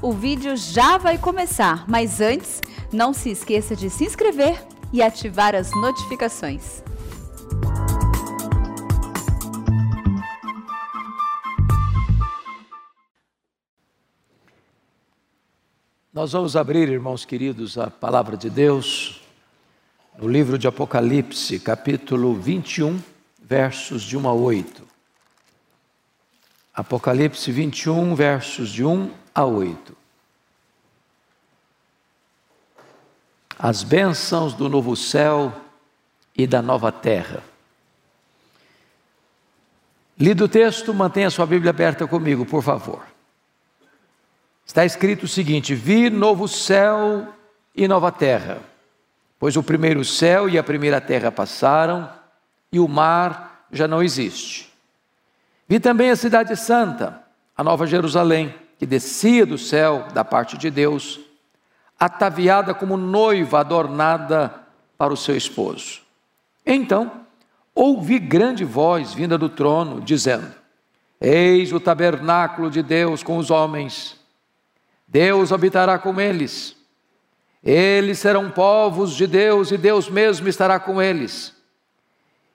O vídeo já vai começar, mas antes, não se esqueça de se inscrever e ativar as notificações. Nós vamos abrir, irmãos queridos, a palavra de Deus no livro de Apocalipse, capítulo 21, versos de 1 a 8. Apocalipse 21, versos de 1 a 8. As bênçãos do novo céu e da nova terra. Lido o texto, mantenha sua Bíblia aberta comigo, por favor. Está escrito o seguinte: Vi novo céu e nova terra, pois o primeiro céu e a primeira terra passaram e o mar já não existe. Vi também a cidade santa, a nova Jerusalém, que descia do céu da parte de Deus, ataviada como noiva adornada para o seu esposo. Então, ouvi grande voz vinda do trono, dizendo: Eis o tabernáculo de Deus com os homens. Deus habitará com eles. Eles serão povos de Deus e Deus mesmo estará com eles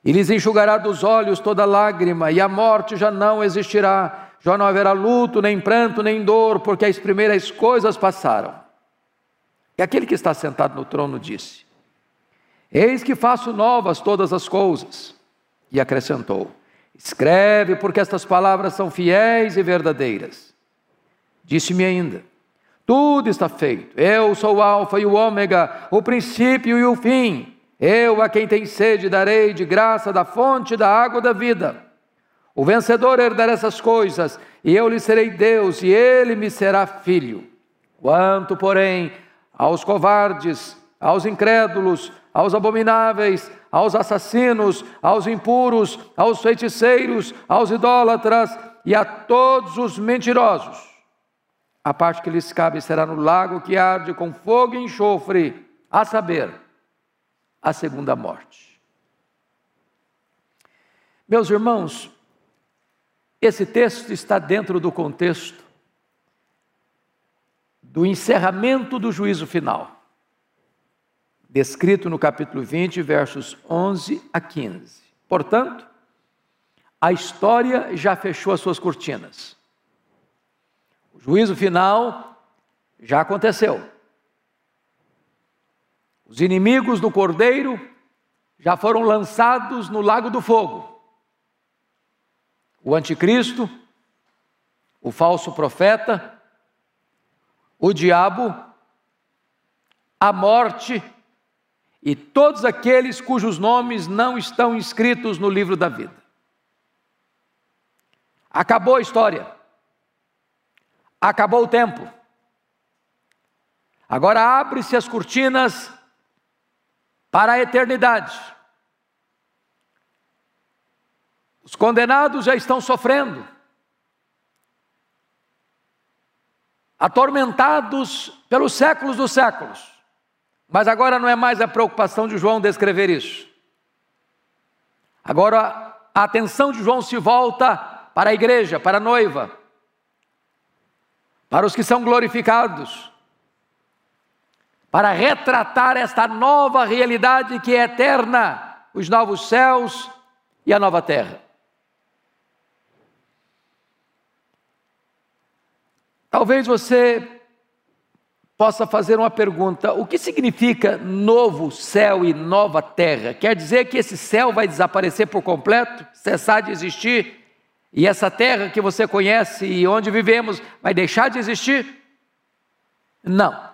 e lhes enxugará dos olhos toda lágrima, e a morte já não existirá, já não haverá luto, nem pranto, nem dor, porque as primeiras coisas passaram. E aquele que está sentado no trono disse: Eis que faço novas todas as coisas. E acrescentou: Escreve, porque estas palavras são fiéis e verdadeiras. Disse-me ainda: Tudo está feito. Eu sou o Alfa e o Ômega, o princípio e o fim. Eu a quem tem sede darei de graça da fonte da água da vida. O vencedor herdará essas coisas, e eu lhe serei Deus, e ele me será filho. Quanto, porém, aos covardes, aos incrédulos, aos abomináveis, aos assassinos, aos impuros, aos feiticeiros, aos idólatras e a todos os mentirosos, a parte que lhes cabe será no lago que arde com fogo e enxofre, a saber, a segunda morte. Meus irmãos, esse texto está dentro do contexto do encerramento do juízo final, descrito no capítulo 20, versos 11 a 15. Portanto, a história já fechou as suas cortinas. O juízo final já aconteceu. Os inimigos do cordeiro já foram lançados no lago do fogo. O anticristo, o falso profeta, o diabo, a morte e todos aqueles cujos nomes não estão inscritos no livro da vida. Acabou a história. Acabou o tempo. Agora abre-se as cortinas para a eternidade. Os condenados já estão sofrendo, atormentados pelos séculos dos séculos. Mas agora não é mais a preocupação de João descrever isso. Agora a atenção de João se volta para a igreja, para a noiva, para os que são glorificados, para retratar esta nova realidade que é eterna, os novos céus e a nova terra. Talvez você possa fazer uma pergunta: o que significa novo céu e nova terra? Quer dizer que esse céu vai desaparecer por completo, cessar de existir, e essa terra que você conhece e onde vivemos vai deixar de existir? Não.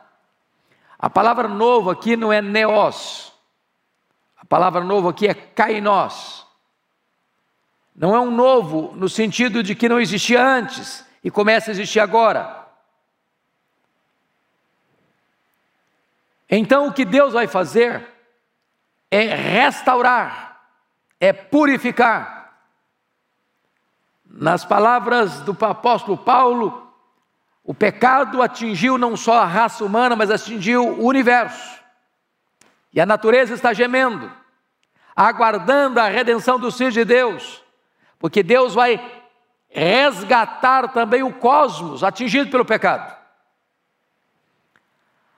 A palavra novo aqui não é neos. A palavra novo aqui é kainós. Não é um novo no sentido de que não existia antes e começa a existir agora. Então o que Deus vai fazer é restaurar, é purificar. Nas palavras do apóstolo Paulo, o pecado atingiu não só a raça humana, mas atingiu o universo. E a natureza está gemendo, aguardando a redenção dos filhos de Deus, porque Deus vai resgatar também o cosmos atingido pelo pecado.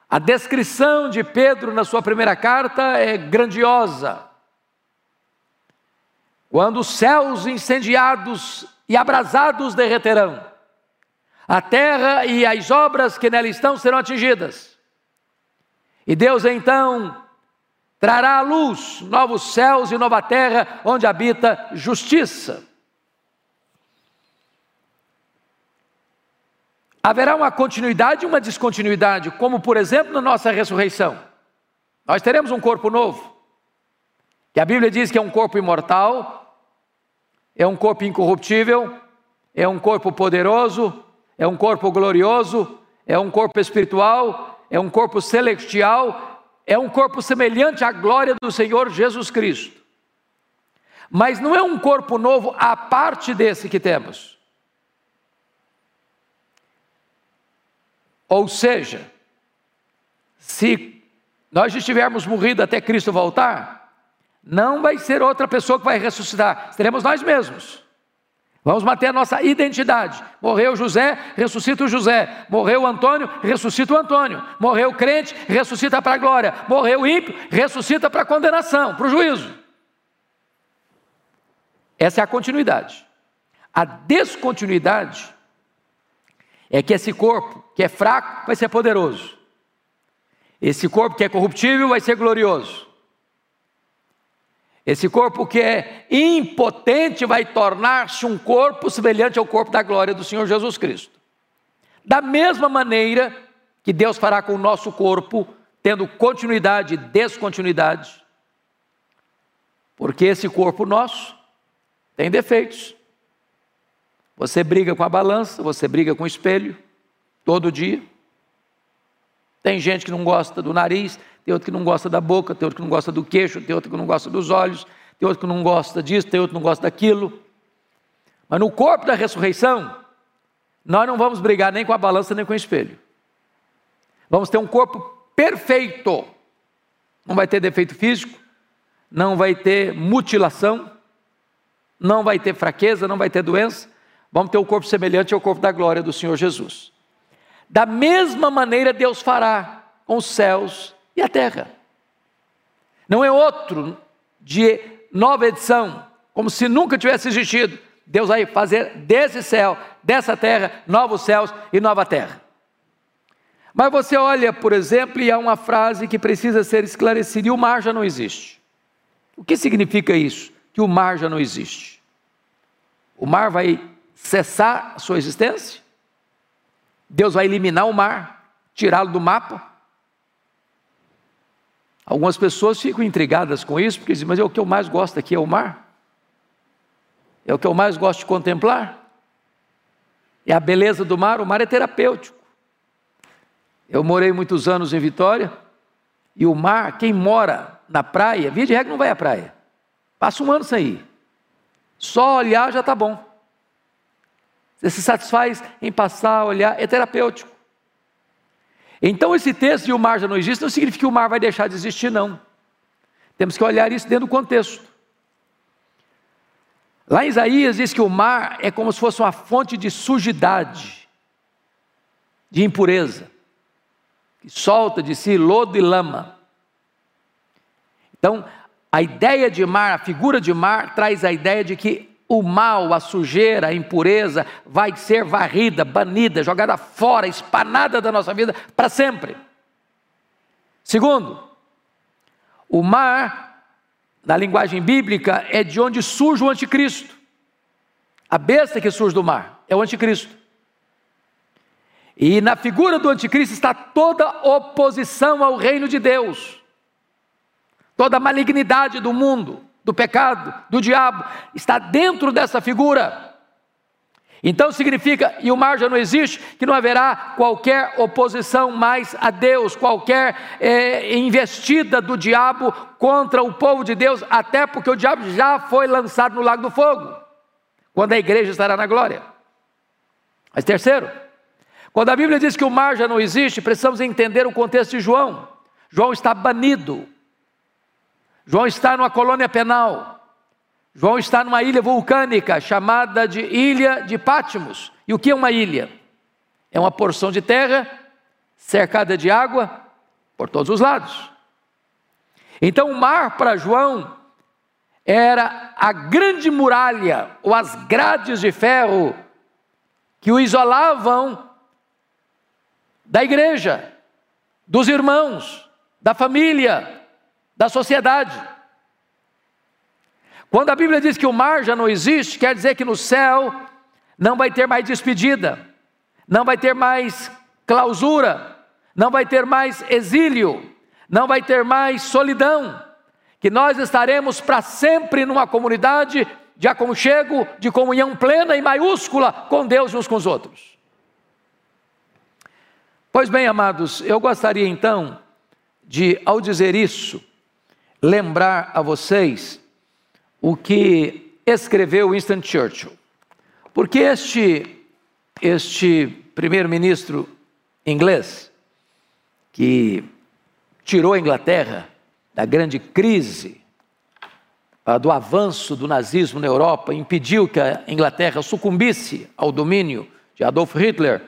A descrição de Pedro na sua primeira carta é grandiosa. Quando os céus incendiados e abrasados derreterão, a terra e as obras que nela estão serão atingidas. E Deus então trará à luz novos céus e nova terra, onde habita justiça. Haverá uma continuidade e uma descontinuidade, como por exemplo na nossa ressurreição. Nós teremos um corpo novo, que a Bíblia diz que é um corpo imortal, é um corpo incorruptível, é um corpo poderoso, é um corpo glorioso, é um corpo espiritual, é um corpo celestial, é um corpo semelhante à glória do Senhor Jesus Cristo. Mas não é um corpo novo à parte desse que temos. Ou seja, se nós estivermos morrido até Cristo voltar, não vai ser outra pessoa que vai ressuscitar, seremos nós mesmos. Vamos manter a nossa identidade. Morreu José, ressuscita o José. Morreu Antônio, ressuscita o Antônio. Morreu crente, ressuscita para a glória. Morreu ímpio, ressuscita para a condenação, para o juízo. Essa é a continuidade. A descontinuidade é que esse corpo que é fraco vai ser poderoso. Esse corpo que é corruptível vai ser glorioso. Esse corpo que é impotente vai tornar-se um corpo semelhante ao corpo da glória do Senhor Jesus Cristo. Da mesma maneira que Deus fará com o nosso corpo, tendo continuidade e descontinuidade, porque esse corpo nosso tem defeitos. Você briga com a balança, você briga com o espelho, todo dia. Tem gente que não gosta do nariz, tem outro que não gosta da boca, tem outro que não gosta do queixo, tem outro que não gosta dos olhos, tem outro que não gosta disso, tem outro que não gosta daquilo. Mas no corpo da ressurreição, nós não vamos brigar nem com a balança nem com o espelho. Vamos ter um corpo perfeito. Não vai ter defeito físico, não vai ter mutilação, não vai ter fraqueza, não vai ter doença, Vamos ter um corpo semelhante ao corpo da glória do Senhor Jesus. Da mesma maneira, Deus fará com os céus e a terra. Não é outro de nova edição, como se nunca tivesse existido. Deus vai fazer desse céu, dessa terra, novos céus e nova terra. Mas você olha, por exemplo, e há uma frase que precisa ser esclarecida: e o mar já não existe. O que significa isso? Que o mar já não existe. O mar vai cessar sua existência? Deus vai eliminar o mar, tirá-lo do mapa? Algumas pessoas ficam intrigadas com isso, porque dizem, mas é o que eu mais gosto aqui é o mar? É o que eu mais gosto de contemplar? É a beleza do mar, o mar é terapêutico. Eu morei muitos anos em Vitória, e o mar, quem mora na praia, via de regra não vai à praia. Passa um ano sem ir. Só olhar já está bom. Você se satisfaz em passar, olhar, é terapêutico. Então, esse texto de o mar já não existe não significa que o mar vai deixar de existir, não. Temos que olhar isso dentro do contexto. Lá em Isaías diz que o mar é como se fosse uma fonte de sujidade, de impureza, que solta de si lodo e lama. Então, a ideia de mar, a figura de mar, traz a ideia de que o mal, a sujeira, a impureza vai ser varrida, banida, jogada fora, espanada da nossa vida para sempre. Segundo, o mar, na linguagem bíblica, é de onde surge o anticristo. A besta que surge do mar é o anticristo. E na figura do anticristo está toda oposição ao reino de Deus, toda a malignidade do mundo do pecado, do diabo, está dentro dessa figura. Então significa, e o mar já não existe, que não haverá qualquer oposição mais a Deus, qualquer é, investida do diabo contra o povo de Deus, até porque o diabo já foi lançado no lago do fogo, quando a igreja estará na glória. Mas terceiro, quando a Bíblia diz que o mar já não existe, precisamos entender o contexto de João. João está banido, João está numa colônia penal. João está numa ilha vulcânica chamada de Ilha de Pátimos. E o que é uma ilha? É uma porção de terra cercada de água, por todos os lados. Então, o mar para João era a grande muralha, ou as grades de ferro, que o isolavam da igreja, dos irmãos, da família, da sociedade. Quando a Bíblia diz que o mar já não existe, quer dizer que no céu não vai ter mais despedida, não vai ter mais clausura, não vai ter mais exílio, não vai ter mais solidão, que nós estaremos para sempre numa comunidade de aconchego, de comunhão plena e maiúscula com Deus uns com os outros. Pois bem, amados, eu gostaria então de, ao dizer isso, lembrar a vocês o que escreveu Winston Churchill. Porque este, este primeiro-ministro inglês, que tirou a Inglaterra da grande crise, do avanço do nazismo na Europa, impediu que a Inglaterra sucumbisse ao domínio de Adolf Hitler.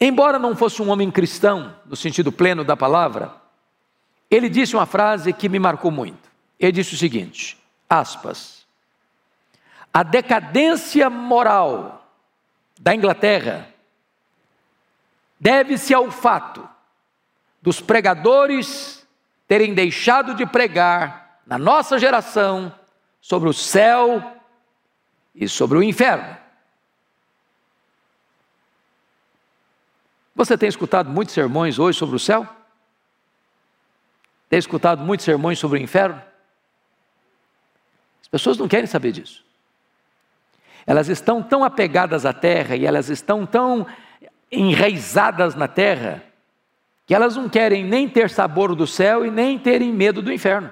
Embora não fosse um homem cristão, no sentido pleno da palavra, ele disse uma frase que me marcou muito. Ele disse o seguinte: aspas, a decadência moral da Inglaterra deve-se ao fato dos pregadores terem deixado de pregar na nossa geração sobre o céu e sobre o inferno. Você tem escutado muitos sermões hoje sobre o céu? Tem escutado muitos sermões sobre o inferno? pessoas não querem saber disso. Elas estão tão apegadas à terra e elas estão tão enraizadas na terra que elas não querem nem ter sabor do céu e nem terem medo do inferno.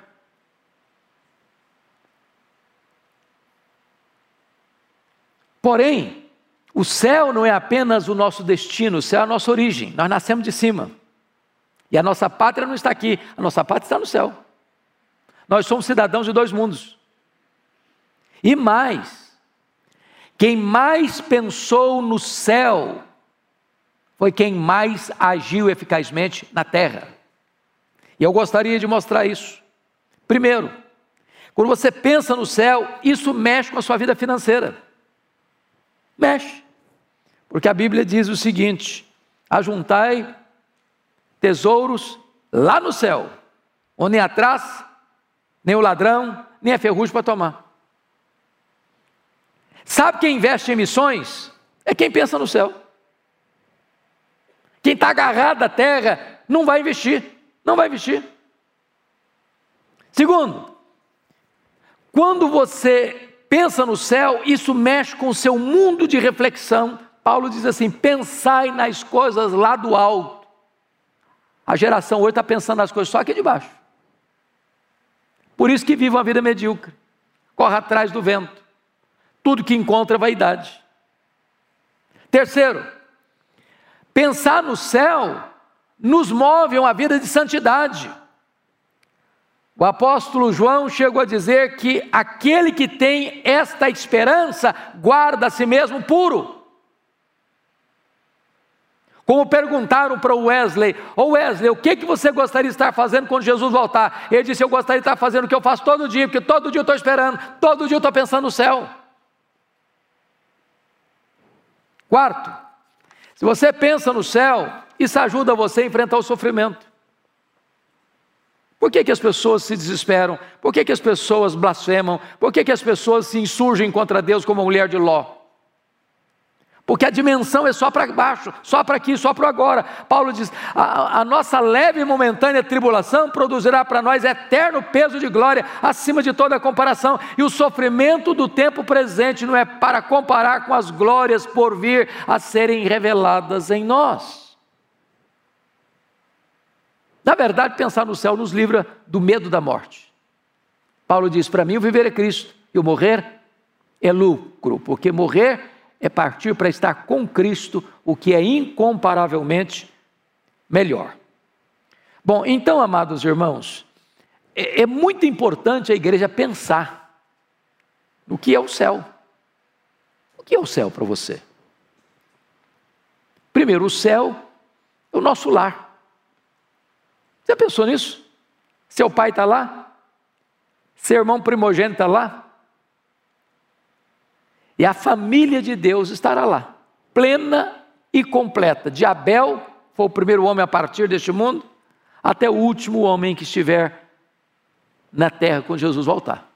Porém, o céu não é apenas o nosso destino, o céu é a nossa origem. Nós nascemos de cima. E a nossa pátria não está aqui, a nossa pátria está no céu. Nós somos cidadãos de dois mundos. E mais, quem mais pensou no céu foi quem mais agiu eficazmente na terra. E eu gostaria de mostrar isso. Primeiro, quando você pensa no céu, isso mexe com a sua vida financeira. Mexe. Porque a Bíblia diz o seguinte: ajuntai tesouros lá no céu, onde nem atrás, nem o ladrão, nem a ferrugem para tomar. Sabe quem investe em missões? É quem pensa no céu. Quem está agarrado à terra não vai investir, não vai investir. Segundo, quando você pensa no céu, isso mexe com o seu mundo de reflexão. Paulo diz assim: pensai nas coisas lá do alto. A geração hoje está pensando nas coisas só aqui de baixo. Por isso que vive uma vida medíocre, corre atrás do vento tudo que encontra é vaidade. Terceiro, pensar no céu nos move a uma vida de santidade. O apóstolo João chegou a dizer que aquele que tem esta esperança guarda a si mesmo puro. Como perguntaram para o Wesley, ô oh Wesley, o que, que você gostaria de estar fazendo quando Jesus voltar? Ele disse: Eu gostaria de estar fazendo o que eu faço todo dia, porque todo dia eu estou esperando, todo dia eu estou pensando no céu. Quarto, se você pensa no céu, isso ajuda você a enfrentar o sofrimento. Por que, que as pessoas se desesperam? Por que, que as pessoas blasfemam? Por que, que as pessoas se insurgem contra Deus como a mulher de Ló? Porque a dimensão é só para baixo, só para aqui, só para agora. Paulo diz: a, a, nossa leve e momentânea tribulação produzirá para nós eterno peso de glória acima de toda comparação, e o sofrimento do tempo presente não é para comparar com as glórias por vir a serem reveladas em nós. Na verdade, pensar no céu nos livra do medo da morte. Paulo diz: para mim, o viver é Cristo, e o morrer é lucro, porque morrer é partir para estar com Cristo, o que é incomparavelmente melhor. Bom, então, amados irmãos, é, é muito importante a igreja pensar no que é o céu. O que é o céu para você? Primeiro, o céu é o nosso lar. Você pensou nisso? Seu pai está lá? Seu irmão primogênito está lá? E a família de Deus estará lá, plena e completa. De Abel, foi o primeiro homem a partir deste mundo, até o último homem que estiver na terra quando Jesus voltar.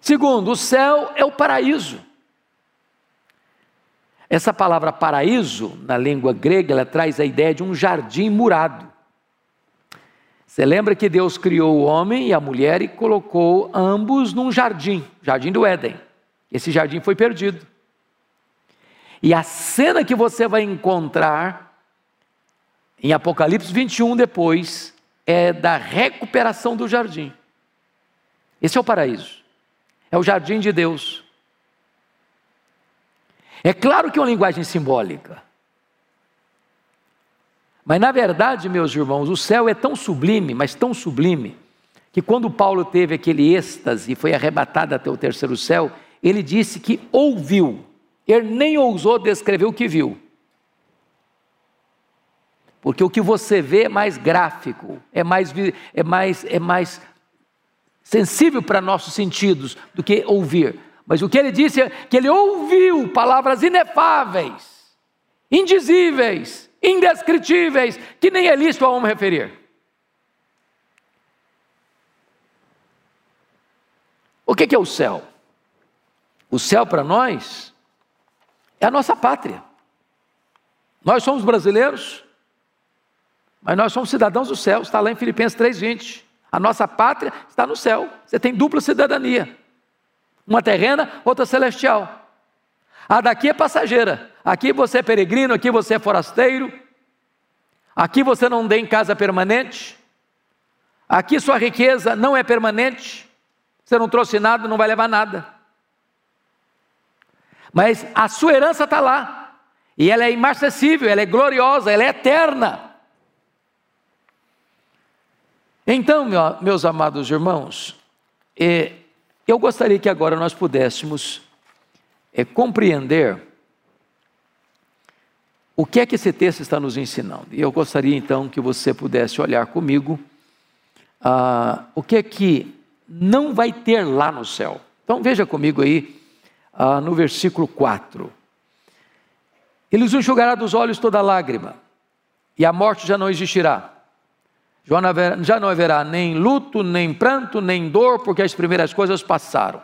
Segundo, o céu é o paraíso. Essa palavra paraíso, na língua grega, ela traz a ideia de um jardim murado. Você lembra que Deus criou o homem e a mulher e colocou ambos num jardim, jardim do Éden. Esse jardim foi perdido. E a cena que você vai encontrar em Apocalipse 21 depois é da recuperação do jardim. Esse é o paraíso. É o jardim de Deus. É claro que é uma linguagem simbólica. Mas na verdade, meus irmãos, o céu é tão sublime, mas tão sublime, que quando Paulo teve aquele êxtase e foi arrebatado até o terceiro céu, ele disse que ouviu, ele nem ousou descrever o que viu. Porque o que você vê é mais gráfico, é mais, é mais, é mais sensível para nossos sentidos do que ouvir. Mas o que ele disse é que ele ouviu palavras inefáveis, indizíveis, indescritíveis, que nem é lícito a homem referir. O que é o céu? O céu para nós é a nossa pátria. Nós somos brasileiros, mas nós somos cidadãos do céu, está lá em Filipenses 3,20. A nossa pátria está no céu, você tem dupla cidadania uma terrena, outra celestial. A daqui é passageira. Aqui você é peregrino, aqui você é forasteiro. Aqui você não tem casa permanente. Aqui sua riqueza não é permanente. Você não trouxe nada, não vai levar nada. Mas a sua herança está lá. E ela é imarcessível, ela é gloriosa, ela é eterna. Então, meus amados irmãos, eh, eu gostaria que agora nós pudéssemos é, compreender o que é que esse texto está nos ensinando. E eu gostaria então que você pudesse olhar comigo ah, o que é que não vai ter lá no céu. Então veja comigo aí ah, no versículo 4. Eles enxugará dos olhos toda lágrima, e a morte já não existirá já não haverá nem luto, nem pranto, nem dor, porque as primeiras coisas passaram.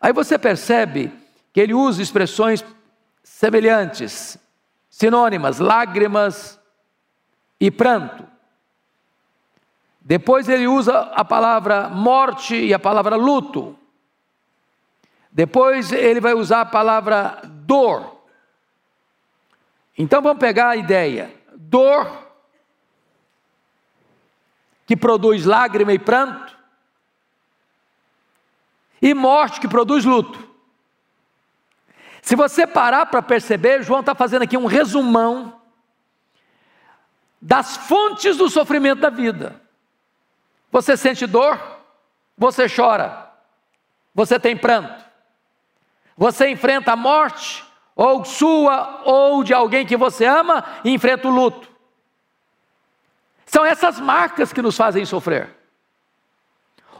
Aí você percebe que ele usa expressões semelhantes, sinônimas, lágrimas e pranto. Depois ele usa a palavra morte e a palavra luto. Depois ele vai usar a palavra dor. Então vamos pegar a ideia: dor que produz lágrima e pranto, e morte que produz luto. Se você parar para perceber, João está fazendo aqui um resumão das fontes do sofrimento da vida. Você sente dor, você chora, você tem pranto, você enfrenta a morte, ou sua, ou de alguém que você ama, e enfrenta o luto. São essas marcas que nos fazem sofrer.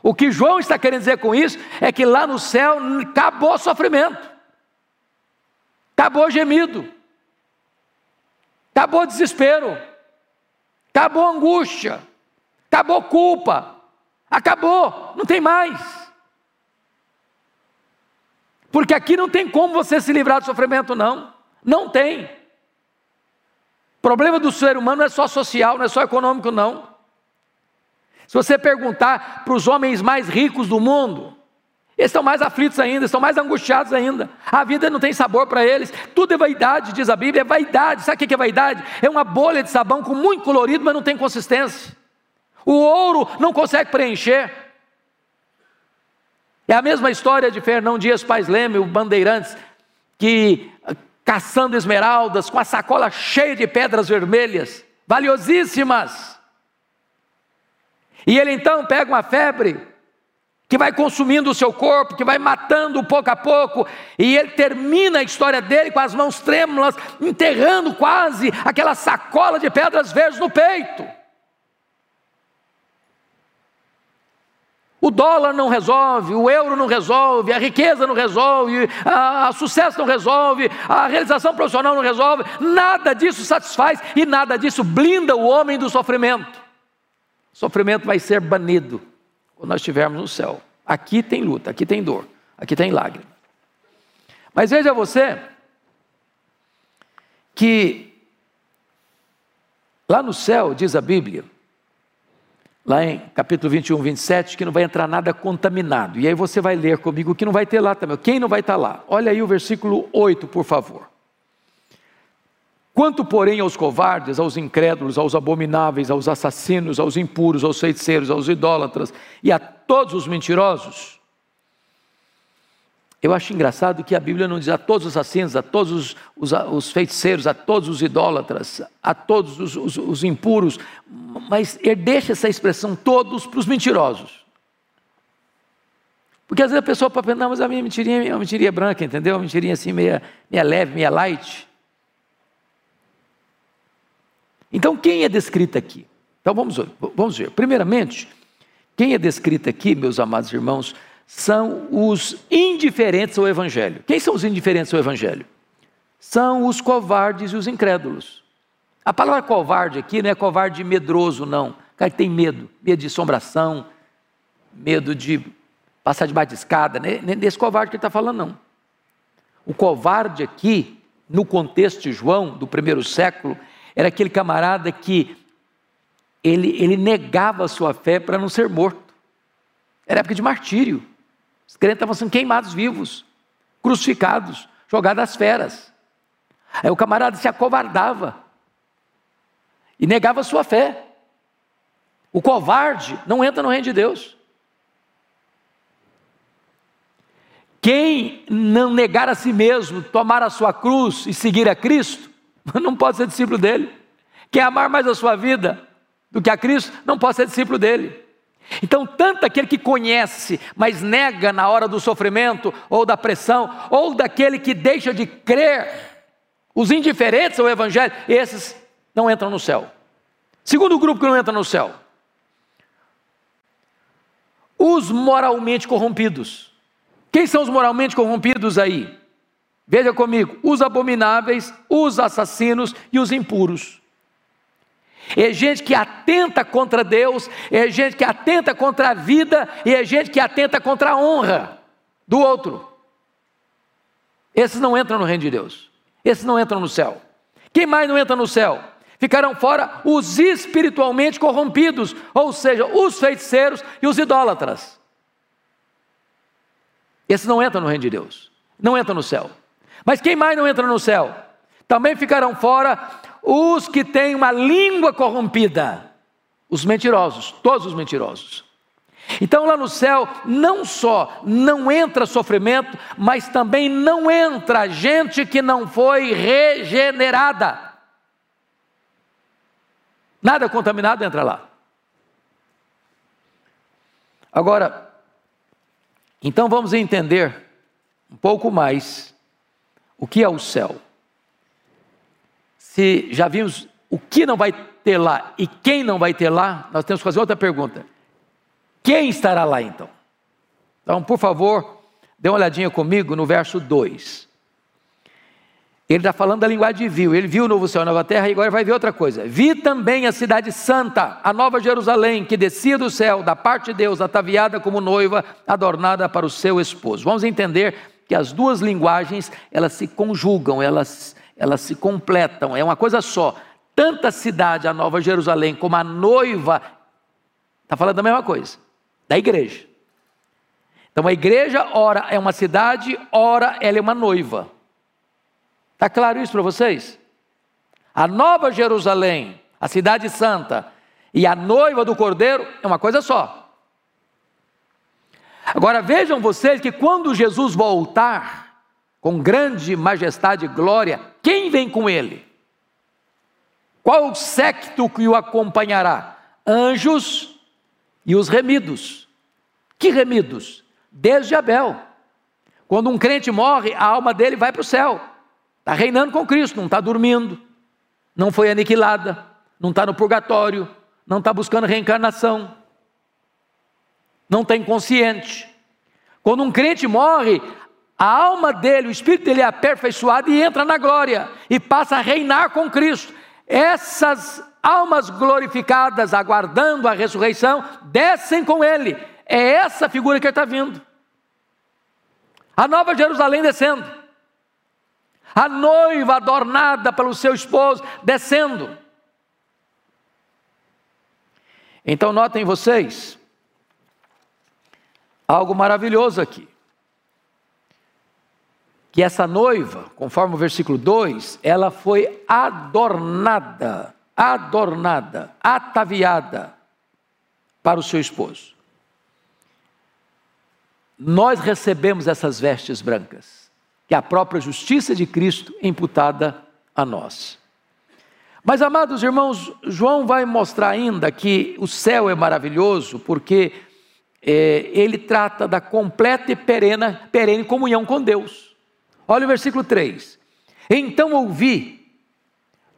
O que João está querendo dizer com isso é que lá no céu acabou sofrimento, acabou gemido, acabou desespero, acabou angústia, acabou culpa, acabou, não tem mais. Porque aqui não tem como você se livrar do sofrimento, não. Não tem. O problema do ser humano não é só social, não é só econômico, não. Se você perguntar para os homens mais ricos do mundo, eles estão mais aflitos ainda, estão mais angustiados ainda. A vida não tem sabor para eles. Tudo é vaidade, diz a Bíblia, é vaidade. Sabe o que é vaidade? É uma bolha de sabão com muito colorido, mas não tem consistência. O ouro não consegue preencher. É a mesma história de Fernão Dias Pais Leme, o Bandeirantes, que caçando esmeraldas, com a sacola cheia de pedras vermelhas, valiosíssimas. E ele então pega uma febre que vai consumindo o seu corpo, que vai matando pouco a pouco, e ele termina a história dele com as mãos trêmulas, enterrando quase aquela sacola de pedras verdes no peito. O dólar não resolve, o euro não resolve, a riqueza não resolve, a sucesso não resolve, a realização profissional não resolve, nada disso satisfaz e nada disso blinda o homem do sofrimento. O sofrimento vai ser banido quando nós estivermos no céu. Aqui tem luta, aqui tem dor, aqui tem lágrima. Mas veja você que lá no céu, diz a Bíblia, lá em capítulo 21, 27, que não vai entrar nada contaminado. E aí você vai ler comigo que não vai ter lá também. Quem não vai estar lá? Olha aí o versículo 8, por favor. Quanto, porém, aos covardes, aos incrédulos, aos abomináveis, aos assassinos, aos impuros, aos feiticeiros, aos idólatras e a todos os mentirosos, eu acho engraçado que a Bíblia não diz a todos os assassinos, a todos os, os, os feiticeiros, a todos os idólatras, a todos os, os, os impuros, mas ele deixa essa expressão todos para os mentirosos. Porque às vezes a pessoa pode pensar, não, mas a minha mentirinha é uma mentirinha branca, entendeu? Uma mentirinha assim, meia, meia leve, meia light. Então, quem é descrito aqui? Então, vamos, vamos ver. Primeiramente, quem é descrito aqui, meus amados irmãos, são os indiferentes ao Evangelho. Quem são os indiferentes ao Evangelho? São os covardes e os incrédulos. A palavra covarde aqui não é covarde medroso, não. O cara que tem medo, medo de assombração, medo de passar debaixo de escada, nem desse covarde que ele está falando, não. O covarde aqui, no contexto de João, do primeiro século, era aquele camarada que ele, ele negava a sua fé para não ser morto. Era época de martírio. Os crentes estavam sendo queimados vivos, crucificados, jogados às feras. Aí o camarada se acovardava e negava a sua fé. O covarde não entra no reino de Deus. Quem não negar a si mesmo, tomar a sua cruz e seguir a Cristo, não pode ser discípulo dele. Quem amar mais a sua vida do que a Cristo, não pode ser discípulo dele. Então, tanto aquele que conhece, mas nega na hora do sofrimento, ou da pressão, ou daquele que deixa de crer, os indiferentes ao Evangelho, esses não entram no céu. Segundo grupo que não entra no céu, os moralmente corrompidos. Quem são os moralmente corrompidos aí? Veja comigo: os abomináveis, os assassinos e os impuros é gente que atenta contra Deus, é gente que atenta contra a vida, e é gente que atenta contra a honra do outro. Esses não entram no reino de Deus, esses não entram no céu. Quem mais não entra no céu? Ficarão fora os espiritualmente corrompidos, ou seja, os feiticeiros e os idólatras. Esses não entram no reino de Deus, não entram no céu. Mas quem mais não entra no céu? Também ficarão fora os que têm uma língua corrompida, os mentirosos, todos os mentirosos. Então lá no céu, não só não entra sofrimento, mas também não entra gente que não foi regenerada. Nada contaminado entra lá. Agora, então vamos entender um pouco mais o que é o céu se já vimos o que não vai ter lá e quem não vai ter lá, nós temos que fazer outra pergunta. Quem estará lá então? Então, por favor, dê uma olhadinha comigo no verso 2. Ele está falando da linguagem de viu. Ele viu o novo céu e a nova terra e agora vai ver outra coisa. Vi também a cidade santa, a nova Jerusalém, que descia do céu, da parte de Deus, ataviada como noiva, adornada para o seu esposo. Vamos entender que as duas linguagens, elas se conjugam, elas elas se completam, é uma coisa só. Tanto a cidade, a Nova Jerusalém, como a noiva, está falando da mesma coisa, da igreja. Então a igreja, ora é uma cidade, ora ela é uma noiva. Está claro isso para vocês? A Nova Jerusalém, a cidade santa, e a noiva do cordeiro é uma coisa só. Agora vejam vocês que quando Jesus voltar, com grande majestade e glória, quem vem com ele? Qual o séquito que o acompanhará? Anjos e os remidos. Que remidos? Desde Abel. Quando um crente morre, a alma dele vai para o céu. Está reinando com Cristo, não está dormindo, não foi aniquilada, não está no purgatório, não está buscando reencarnação, não está inconsciente. Quando um crente morre, a alma dele, o espírito dele é aperfeiçoado e entra na glória e passa a reinar com Cristo. Essas almas glorificadas, aguardando a ressurreição, descem com ele. É essa figura que está vindo. A nova Jerusalém descendo. A noiva adornada pelo seu esposo descendo. Então, notem vocês, algo maravilhoso aqui. Que essa noiva, conforme o versículo 2, ela foi adornada, adornada, ataviada para o seu esposo. Nós recebemos essas vestes brancas, que é a própria justiça de Cristo imputada a nós. Mas, amados irmãos, João vai mostrar ainda que o céu é maravilhoso, porque é, ele trata da completa e perene, perene comunhão com Deus. Olha o versículo 3. Então ouvi,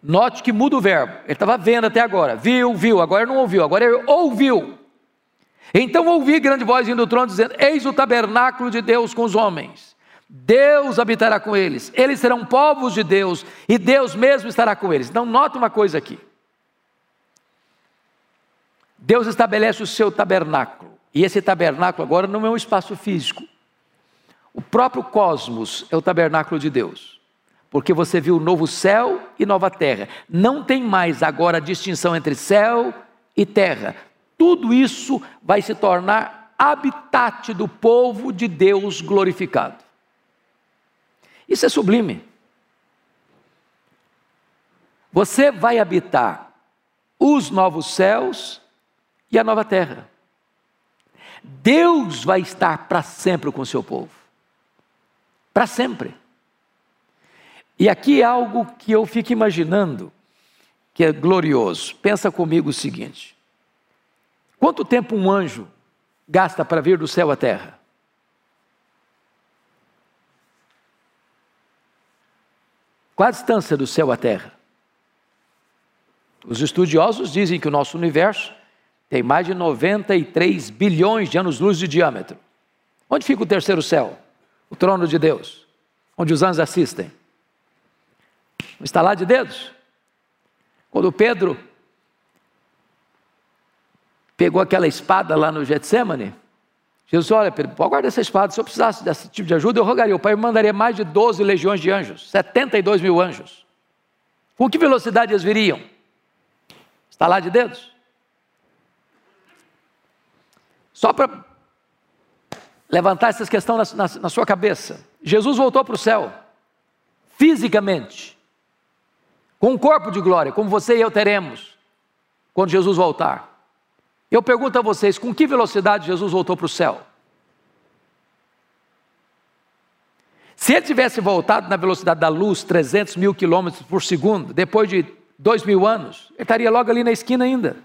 note que muda o verbo, ele estava vendo até agora, viu, viu, agora não ouviu, agora ele ouviu. Então ouvi grande voz vindo do trono dizendo: Eis o tabernáculo de Deus com os homens Deus habitará com eles, eles serão povos de Deus e Deus mesmo estará com eles. Então, nota uma coisa aqui: Deus estabelece o seu tabernáculo, e esse tabernáculo agora não é um espaço físico, o próprio cosmos é o tabernáculo de Deus, porque você viu novo céu e nova terra, não tem mais agora a distinção entre céu e terra, tudo isso vai se tornar habitat do povo de Deus glorificado. Isso é sublime. Você vai habitar os novos céus e a nova terra. Deus vai estar para sempre com o seu povo. Para sempre. E aqui é algo que eu fico imaginando que é glorioso. Pensa comigo o seguinte: quanto tempo um anjo gasta para vir do céu à terra? Qual a distância do céu à terra? Os estudiosos dizem que o nosso universo tem mais de 93 bilhões de anos-luz de diâmetro. Onde fica o terceiro céu? O trono de Deus, onde os anjos assistem. Um estalar de dedos. Quando Pedro pegou aquela espada lá no Getsemane, Jesus, olha, Pedro, pode guardar essa espada. Se eu precisasse desse tipo de ajuda, eu rogaria. O Pai me mandaria mais de 12 legiões de anjos, 72 mil anjos. Com que velocidade eles viriam? Está lá de dedos? Só para levantar essa questão na, na, na sua cabeça. Jesus voltou para o céu, fisicamente, com um corpo de glória, como você e eu teremos, quando Jesus voltar. Eu pergunto a vocês: com que velocidade Jesus voltou para o céu? Se ele tivesse voltado na velocidade da luz, 300 mil quilômetros por segundo, depois de dois mil anos, ele estaria logo ali na esquina ainda.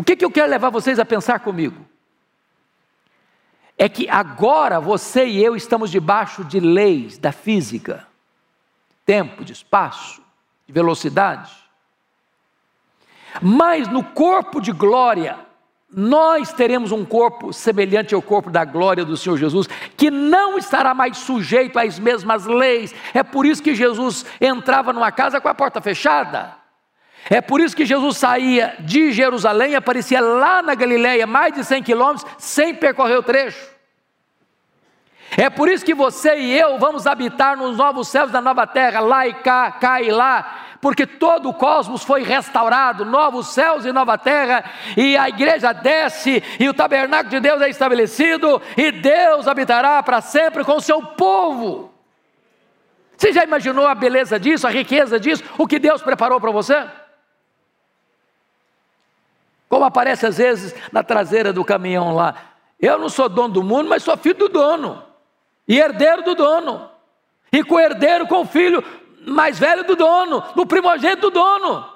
O que, que eu quero levar vocês a pensar comigo? É que agora você e eu estamos debaixo de leis da física, tempo, de espaço, de velocidade. Mas no corpo de glória, nós teremos um corpo semelhante ao corpo da glória do Senhor Jesus, que não estará mais sujeito às mesmas leis. É por isso que Jesus entrava numa casa com a porta fechada. É por isso que Jesus saía de Jerusalém aparecia lá na Galiléia, mais de 100 quilômetros, sem percorrer o trecho. É por isso que você e eu vamos habitar nos novos céus da nova terra, lá e cá, cá e lá, porque todo o cosmos foi restaurado, novos céus e nova terra, e a igreja desce, e o tabernáculo de Deus é estabelecido, e Deus habitará para sempre com o seu povo. Você já imaginou a beleza disso, a riqueza disso, o que Deus preparou para você? Como aparece às vezes na traseira do caminhão lá. Eu não sou dono do mundo, mas sou filho do dono, e herdeiro do dono, e co-herdeiro com o filho mais velho do dono, do primogênito do dono.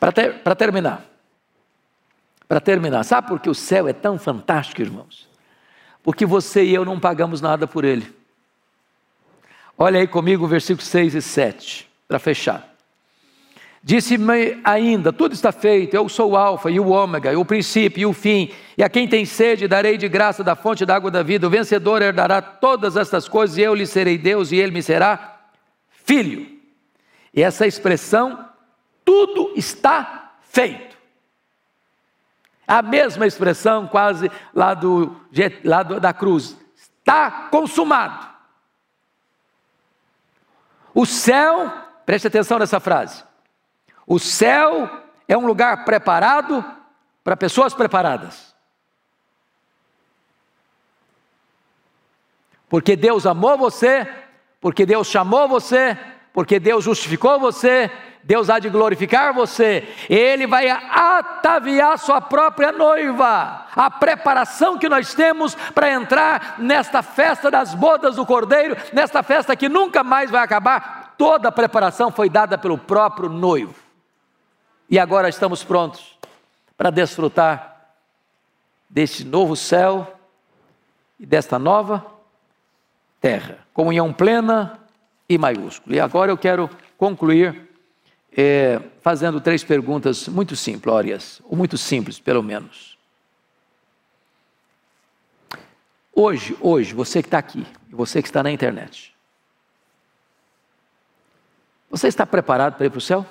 Para ter, terminar. Para terminar, sabe por que o céu é tão fantástico, irmãos? Porque você e eu não pagamos nada por ele. Olha aí comigo o versículo 6 e 7, para fechar. Disse-me ainda: Tudo está feito, eu sou o Alfa e o Ômega, o princípio e o fim, e a quem tem sede darei de graça da fonte da água da vida. O vencedor herdará todas estas coisas, e eu lhe serei Deus, e ele me será filho. E essa expressão, tudo está feito. A mesma expressão, quase lá, do, lá do, da cruz, está consumado. O céu, preste atenção nessa frase o céu é um lugar preparado para pessoas preparadas. Porque Deus amou você, porque Deus chamou você, porque Deus justificou você, Deus há de glorificar você, Ele vai ataviar sua própria noiva. A preparação que nós temos para entrar nesta festa das bodas do Cordeiro, nesta festa que nunca mais vai acabar, toda a preparação foi dada pelo próprio noivo. E agora estamos prontos para desfrutar deste novo céu e desta nova terra. Comunhão plena e maiúscula. E agora eu quero concluir é, fazendo três perguntas muito simplórias, ou muito simples, pelo menos. Hoje, hoje, você que está aqui, você que está na internet, você está preparado para ir para o céu?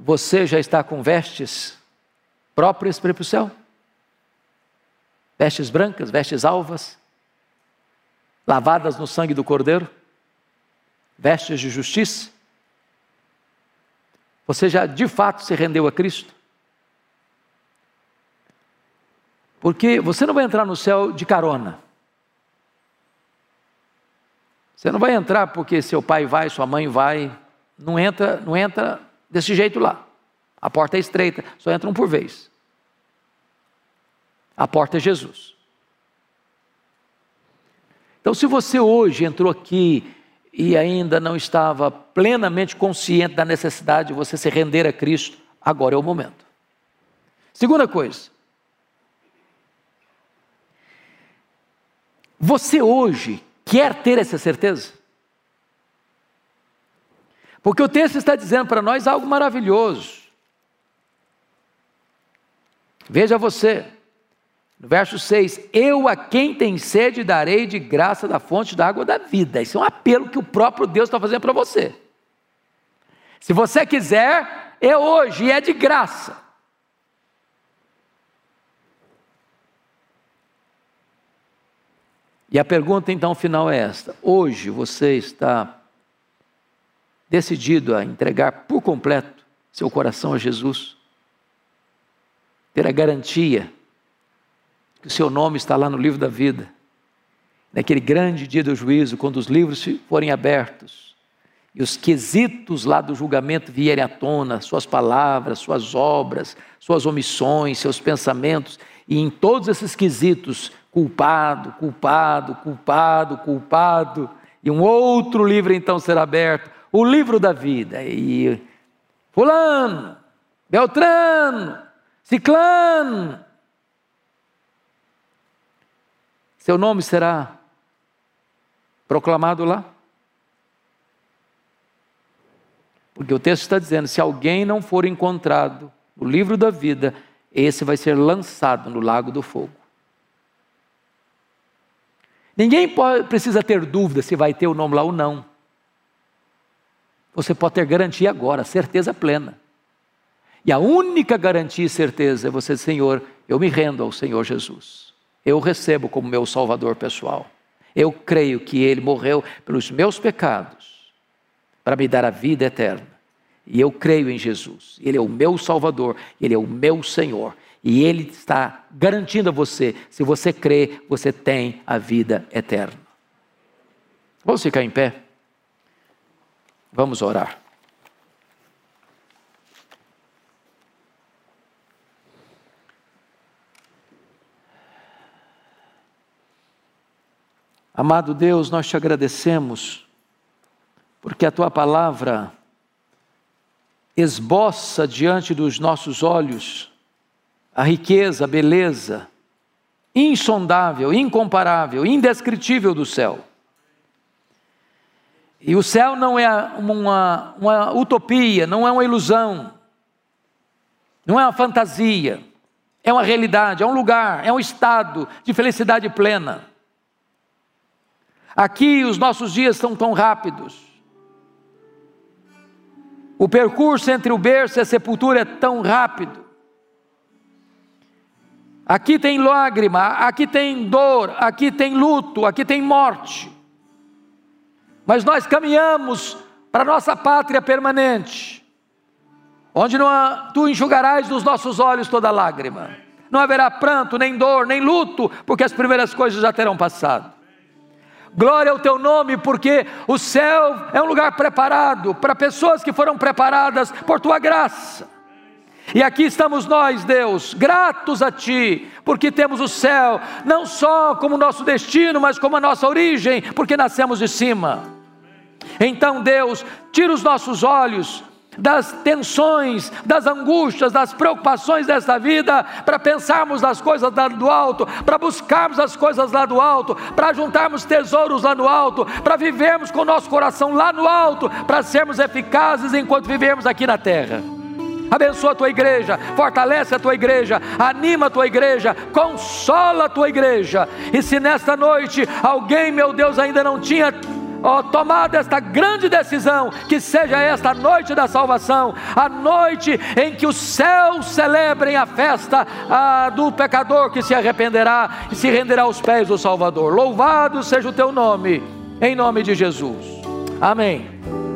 Você já está com vestes próprias para ir para o céu? Vestes brancas, vestes alvas, lavadas no sangue do Cordeiro? Vestes de justiça? Você já de fato se rendeu a Cristo? Porque você não vai entrar no céu de carona. Você não vai entrar porque seu pai vai, sua mãe vai. Não entra, não entra desse jeito lá. A porta é estreita, só entra um por vez. A porta é Jesus. Então, se você hoje entrou aqui e ainda não estava plenamente consciente da necessidade de você se render a Cristo, agora é o momento. Segunda coisa. Você hoje quer ter essa certeza? Porque o texto está dizendo para nós algo maravilhoso. Veja você, no verso 6: Eu a quem tem sede darei de graça da fonte da água da vida. Isso é um apelo que o próprio Deus está fazendo para você. Se você quiser, é hoje e é de graça. E a pergunta então final é esta: hoje você está decidido a entregar por completo seu coração a Jesus, ter a garantia que o seu nome está lá no livro da vida, naquele grande dia do juízo, quando os livros forem abertos e os quesitos lá do julgamento vierem à tona, suas palavras, suas obras, suas omissões, seus pensamentos, e em todos esses quesitos, culpado, culpado, culpado, culpado, e um outro livro então será aberto, o livro da vida. E Fulano, Beltrano, Ciclano, seu nome será proclamado lá? Porque o texto está dizendo: se alguém não for encontrado no livro da vida, esse vai ser lançado no lago do fogo. Ninguém pode, precisa ter dúvida se vai ter o nome lá ou não. Você pode ter garantia agora, certeza plena. E a única garantia e certeza é você, Senhor, eu me rendo ao Senhor Jesus. Eu recebo como meu Salvador pessoal. Eu creio que Ele morreu pelos meus pecados para me dar a vida eterna. E eu creio em Jesus. Ele é o meu Salvador, Ele é o meu Senhor. E Ele está garantindo a você, se você crê, você tem a vida eterna. Vamos ficar em pé? Vamos orar. Amado Deus, nós te agradecemos, porque a tua palavra esboça diante dos nossos olhos a riqueza, a beleza, insondável, incomparável, indescritível do céu. E o céu não é uma, uma utopia, não é uma ilusão, não é uma fantasia, é uma realidade, é um lugar, é um estado de felicidade plena. Aqui os nossos dias são tão rápidos. O percurso entre o berço e a sepultura é tão rápido. Aqui tem lágrima, aqui tem dor, aqui tem luto, aqui tem morte. Mas nós caminhamos para nossa pátria permanente, onde não há, tu enxugarás dos nossos olhos toda lágrima. Não haverá pranto, nem dor, nem luto, porque as primeiras coisas já terão passado. Glória ao teu nome, porque o céu é um lugar preparado para pessoas que foram preparadas por tua graça. E aqui estamos nós, Deus, gratos a Ti, porque temos o céu, não só como nosso destino, mas como a nossa origem, porque nascemos de cima. Então, Deus, tira os nossos olhos das tensões, das angústias, das preocupações desta vida, para pensarmos nas coisas lá do alto, para buscarmos as coisas lá do alto, para juntarmos tesouros lá no alto, para vivermos com o nosso coração lá no alto, para sermos eficazes enquanto vivemos aqui na terra. Abençoa a tua igreja, fortalece a tua igreja, anima a tua igreja, consola a tua igreja. E se nesta noite alguém, meu Deus, ainda não tinha oh, tomado esta grande decisão, que seja esta noite da salvação, a noite em que os céus celebrem a festa ah, do pecador que se arrependerá e se renderá aos pés do Salvador. Louvado seja o teu nome, em nome de Jesus. Amém.